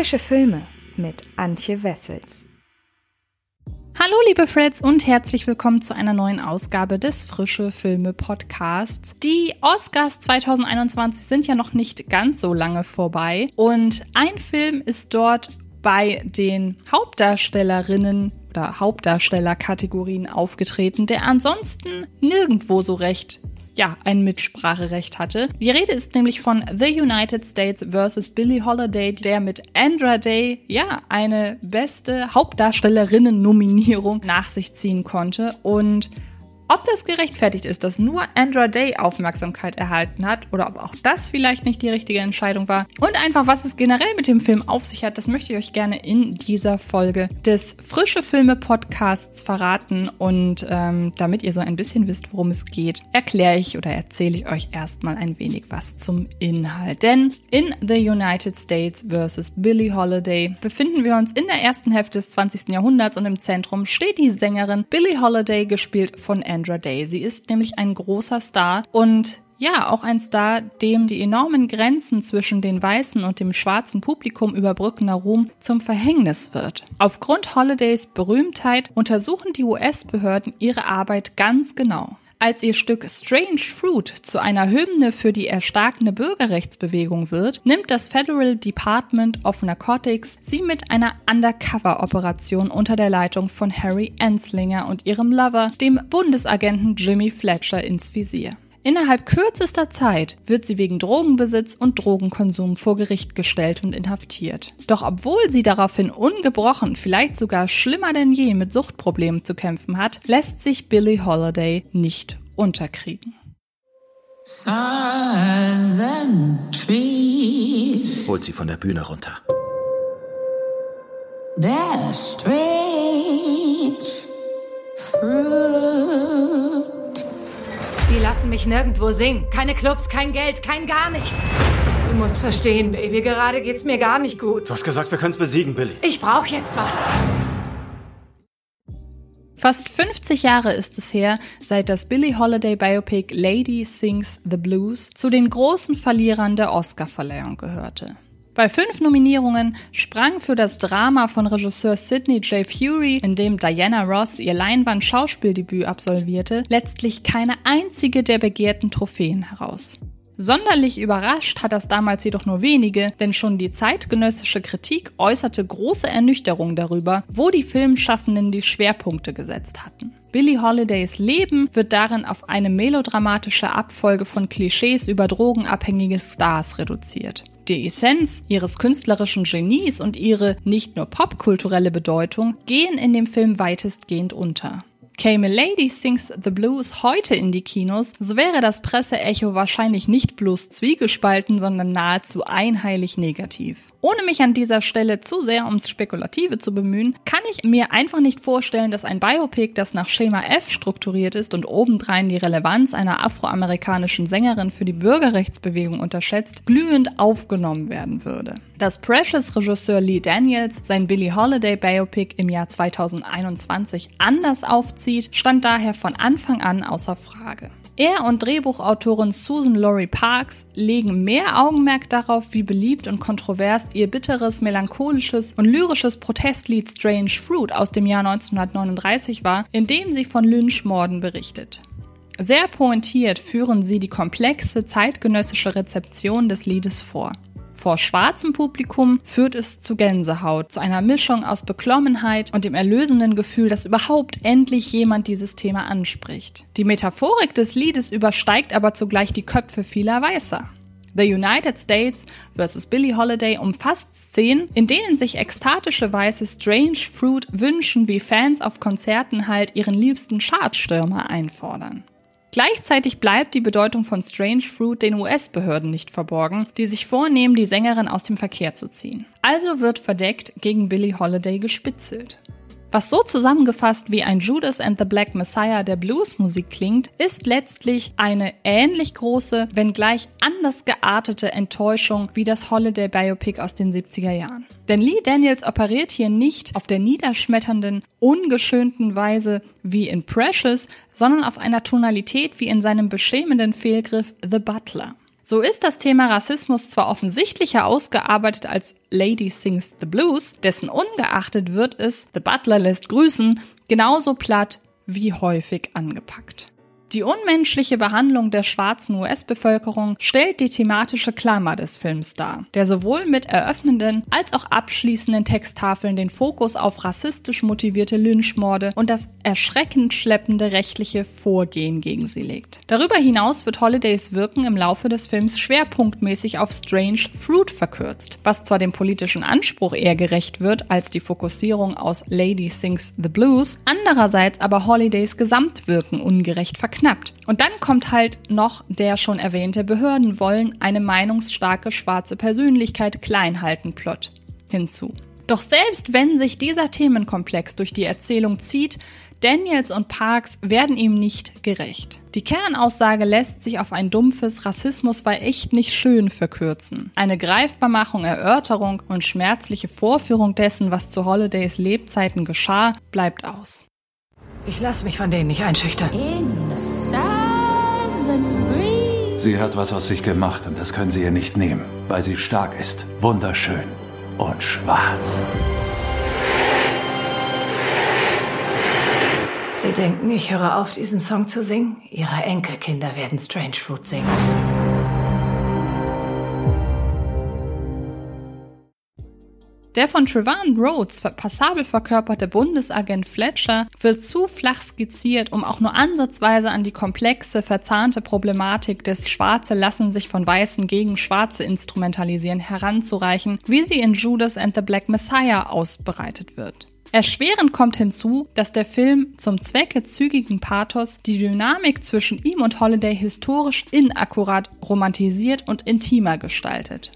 Frische Filme mit Antje Wessels. Hallo liebe Freds und herzlich willkommen zu einer neuen Ausgabe des Frische Filme Podcasts. Die Oscars 2021 sind ja noch nicht ganz so lange vorbei und ein Film ist dort bei den Hauptdarstellerinnen oder Hauptdarstellerkategorien aufgetreten, der ansonsten nirgendwo so recht ja, ein Mitspracherecht hatte. Die Rede ist nämlich von The United States vs. Billie Holiday, der mit Andra Day, ja, eine beste Hauptdarstellerinnen-Nominierung nach sich ziehen konnte und ob das gerechtfertigt ist, dass nur Andra Day Aufmerksamkeit erhalten hat oder ob auch das vielleicht nicht die richtige Entscheidung war und einfach was es generell mit dem Film auf sich hat, das möchte ich euch gerne in dieser Folge des Frische Filme Podcasts verraten und ähm, damit ihr so ein bisschen wisst, worum es geht, erkläre ich oder erzähle ich euch erstmal ein wenig was zum Inhalt. Denn in The United States vs. Billie Holiday befinden wir uns in der ersten Hälfte des 20. Jahrhunderts und im Zentrum steht die Sängerin Billie Holiday, gespielt von Andra Sandra Day. Sie ist nämlich ein großer Star und ja, auch ein Star, dem die enormen Grenzen zwischen den weißen und dem schwarzen Publikum überbrückender Ruhm zum Verhängnis wird. Aufgrund Holidays Berühmtheit untersuchen die US-Behörden ihre Arbeit ganz genau. Als ihr Stück Strange Fruit zu einer Hymne für die erstarkende Bürgerrechtsbewegung wird, nimmt das Federal Department of Narcotics sie mit einer Undercover-Operation unter der Leitung von Harry Anslinger und ihrem Lover, dem Bundesagenten Jimmy Fletcher, ins Visier. Innerhalb kürzester Zeit wird sie wegen Drogenbesitz und Drogenkonsum vor Gericht gestellt und inhaftiert. Doch obwohl sie daraufhin ungebrochen, vielleicht sogar schlimmer denn je mit Suchtproblemen zu kämpfen hat, lässt sich Billie Holiday nicht unterkriegen. Holt sie von der Bühne runter. They're strange fruit. Die lassen mich nirgendwo singen. Keine Clubs, kein Geld, kein gar nichts. Du musst verstehen, Baby, gerade geht's mir gar nicht gut. Du hast gesagt, wir können's besiegen, Billy. Ich brauch jetzt was. Fast 50 Jahre ist es her, seit das Billie Holiday Biopic Lady Sings the Blues zu den großen Verlierern der Oscarverleihung gehörte. Bei fünf Nominierungen sprang für das Drama von Regisseur Sidney J. Fury, in dem Diana Ross ihr Leinwand-Schauspieldebüt absolvierte, letztlich keine einzige der begehrten Trophäen heraus. Sonderlich überrascht hat das damals jedoch nur wenige, denn schon die zeitgenössische Kritik äußerte große Ernüchterung darüber, wo die Filmschaffenden die Schwerpunkte gesetzt hatten. Billie Holidays Leben wird darin auf eine melodramatische Abfolge von Klischees über drogenabhängige Stars reduziert. Die Essenz ihres künstlerischen Genies und ihre nicht nur popkulturelle Bedeutung gehen in dem Film weitestgehend unter. Käme Lady Sings the Blues heute in die Kinos, so wäre das Presseecho wahrscheinlich nicht bloß zwiegespalten, sondern nahezu einheilig negativ. Ohne mich an dieser Stelle zu sehr ums Spekulative zu bemühen, kann ich mir einfach nicht vorstellen, dass ein Biopic, das nach Schema F strukturiert ist und obendrein die Relevanz einer afroamerikanischen Sängerin für die Bürgerrechtsbewegung unterschätzt, glühend aufgenommen werden würde. Dass Precious-Regisseur Lee Daniels sein Billie Holiday Biopic im Jahr 2021 anders aufzieht, stand daher von Anfang an außer Frage. Er und Drehbuchautorin Susan Laurie Parks legen mehr Augenmerk darauf, wie beliebt und kontrovers ihr bitteres, melancholisches und lyrisches Protestlied Strange Fruit aus dem Jahr 1939 war, in dem sie von Lynchmorden berichtet. Sehr pointiert führen sie die komplexe zeitgenössische Rezeption des Liedes vor. Vor schwarzem Publikum führt es zu Gänsehaut, zu einer Mischung aus Beklommenheit und dem erlösenden Gefühl, dass überhaupt endlich jemand dieses Thema anspricht. Die Metaphorik des Liedes übersteigt aber zugleich die Köpfe vieler Weißer. The United States vs. Billie Holiday umfasst Szenen, in denen sich ekstatische Weiße Strange Fruit wünschen, wie Fans auf Konzerten halt ihren liebsten Chartstürmer einfordern. Gleichzeitig bleibt die Bedeutung von Strange Fruit den US-Behörden nicht verborgen, die sich vornehmen, die Sängerin aus dem Verkehr zu ziehen. Also wird verdeckt gegen Billie Holiday gespitzelt. Was so zusammengefasst wie ein Judas and the Black Messiah der Bluesmusik klingt, ist letztlich eine ähnlich große, wenngleich anders geartete Enttäuschung wie das Holiday Biopic aus den 70er Jahren. Denn Lee Daniels operiert hier nicht auf der niederschmetternden, ungeschönten Weise wie in Precious, sondern auf einer Tonalität wie in seinem beschämenden Fehlgriff The Butler. So ist das Thema Rassismus zwar offensichtlicher ausgearbeitet als Lady Sings the Blues, dessen ungeachtet wird es, The Butler lässt grüßen, genauso platt wie häufig angepackt. Die unmenschliche Behandlung der schwarzen US-Bevölkerung stellt die thematische Klammer des Films dar, der sowohl mit eröffnenden als auch abschließenden Texttafeln den Fokus auf rassistisch motivierte Lynchmorde und das erschreckend schleppende rechtliche Vorgehen gegen sie legt. Darüber hinaus wird Holidays Wirken im Laufe des Films schwerpunktmäßig auf Strange Fruit verkürzt, was zwar dem politischen Anspruch eher gerecht wird als die Fokussierung aus Lady Sings the Blues, andererseits aber Holidays Gesamtwirken ungerecht verknüpft verknappt. Und dann kommt halt noch der schon erwähnte Behörden wollen eine meinungsstarke schwarze Persönlichkeit klein halten Plot hinzu. Doch selbst wenn sich dieser Themenkomplex durch die Erzählung zieht, Daniels und Parks werden ihm nicht gerecht. Die Kernaussage lässt sich auf ein dumpfes Rassismus war echt nicht schön verkürzen. Eine Greifbarmachung, Erörterung und schmerzliche Vorführung dessen, was zu Holidays Lebzeiten geschah, bleibt aus. Ich lasse mich von denen nicht einschüchtern. Sie hat was aus sich gemacht und das können Sie ihr nicht nehmen, weil sie stark ist, wunderschön und schwarz. Sie denken, ich höre auf, diesen Song zu singen? Ihre Enkelkinder werden Strange Fruit singen. Der von Trevon Rhodes passabel verkörperte Bundesagent Fletcher wird zu flach skizziert, um auch nur ansatzweise an die komplexe, verzahnte Problematik des Schwarze lassen sich von Weißen gegen Schwarze instrumentalisieren heranzureichen, wie sie in Judas and the Black Messiah ausbereitet wird. Erschwerend kommt hinzu, dass der Film zum Zwecke zügigen Pathos die Dynamik zwischen ihm und Holiday historisch inakkurat romantisiert und intimer gestaltet.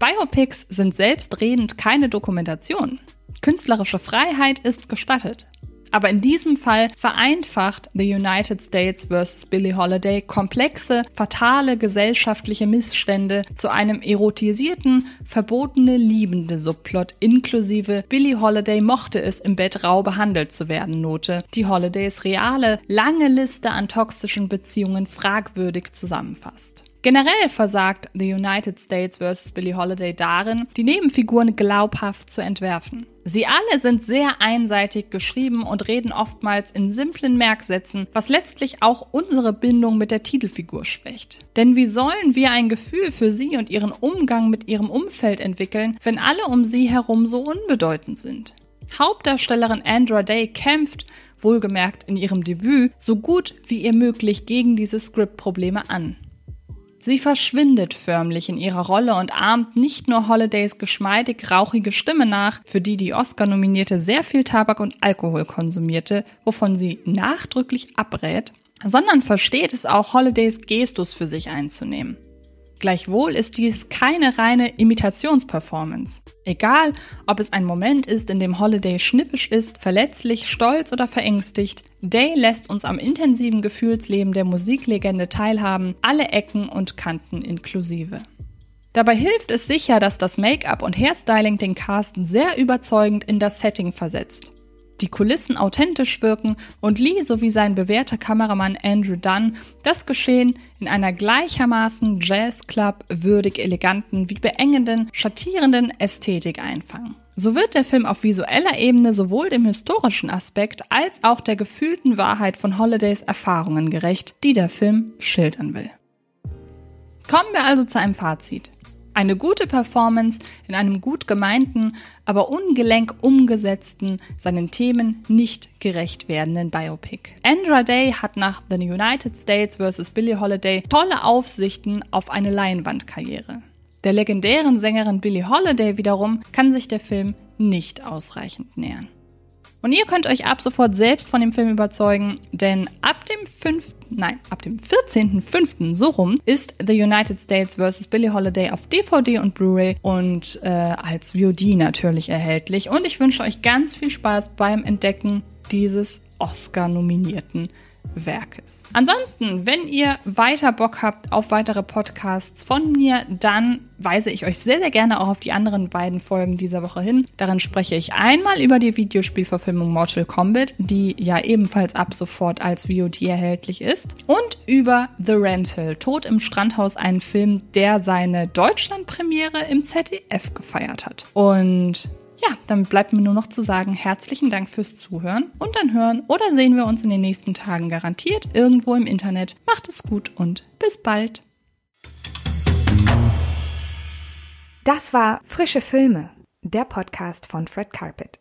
Biopics sind selbstredend keine Dokumentation. Künstlerische Freiheit ist gestattet. Aber in diesem Fall vereinfacht The United States vs. Billie Holiday komplexe, fatale gesellschaftliche Missstände zu einem erotisierten, verbotene, liebende Subplot inklusive Billie Holiday mochte es im Bett rau behandelt zu werden Note, die Holidays reale, lange Liste an toxischen Beziehungen fragwürdig zusammenfasst. Generell versagt The United States vs. Billie Holiday darin, die Nebenfiguren glaubhaft zu entwerfen. Sie alle sind sehr einseitig geschrieben und reden oftmals in simplen Merksätzen, was letztlich auch unsere Bindung mit der Titelfigur schwächt. Denn wie sollen wir ein Gefühl für sie und ihren Umgang mit ihrem Umfeld entwickeln, wenn alle um sie herum so unbedeutend sind? Hauptdarstellerin Andra Day kämpft, wohlgemerkt in ihrem Debüt, so gut wie ihr möglich gegen diese Script-Probleme an. Sie verschwindet förmlich in ihrer Rolle und ahmt nicht nur Holidays geschmeidig rauchige Stimme nach, für die die Oscar-Nominierte sehr viel Tabak und Alkohol konsumierte, wovon sie nachdrücklich abrät, sondern versteht es auch, Holidays Gestus für sich einzunehmen. Gleichwohl ist dies keine reine Imitationsperformance. Egal, ob es ein Moment ist, in dem Holiday schnippisch ist, verletzlich, stolz oder verängstigt, Day lässt uns am intensiven Gefühlsleben der Musiklegende teilhaben, alle Ecken und Kanten inklusive. Dabei hilft es sicher, dass das Make-up und Hairstyling den Cast sehr überzeugend in das Setting versetzt die Kulissen authentisch wirken und Lee sowie sein bewährter Kameramann Andrew Dunn das Geschehen in einer gleichermaßen Jazzclub würdig eleganten wie beengenden, schattierenden Ästhetik einfangen. So wird der Film auf visueller Ebene sowohl dem historischen Aspekt als auch der gefühlten Wahrheit von Holidays Erfahrungen gerecht, die der Film schildern will. Kommen wir also zu einem Fazit. Eine gute Performance in einem gut gemeinten, aber ungelenk umgesetzten, seinen Themen nicht gerecht werdenden Biopic. Andra Day hat nach The United States vs. Billie Holiday tolle Aufsichten auf eine Leinwandkarriere. Der legendären Sängerin Billie Holiday wiederum kann sich der Film nicht ausreichend nähern. Und ihr könnt euch ab sofort selbst von dem Film überzeugen, denn ab dem 5., nein, ab dem 14.05. so rum ist The United States vs. Billie Holiday auf DVD und Blu-ray und äh, als VOD natürlich erhältlich. Und ich wünsche euch ganz viel Spaß beim Entdecken dieses Oscar-nominierten Werkes. Ansonsten, wenn ihr weiter Bock habt auf weitere Podcasts von mir, dann weise ich euch sehr, sehr gerne auch auf die anderen beiden Folgen dieser Woche hin. Darin spreche ich einmal über die Videospielverfilmung Mortal Kombat, die ja ebenfalls ab sofort als VOD erhältlich ist, und über The Rental, Tod im Strandhaus, einen Film, der seine Deutschlandpremiere im ZDF gefeiert hat. Und ja, dann bleibt mir nur noch zu sagen, herzlichen Dank fürs Zuhören und dann hören oder sehen wir uns in den nächsten Tagen garantiert irgendwo im Internet. Macht es gut und bis bald. Das war Frische Filme, der Podcast von Fred Carpet.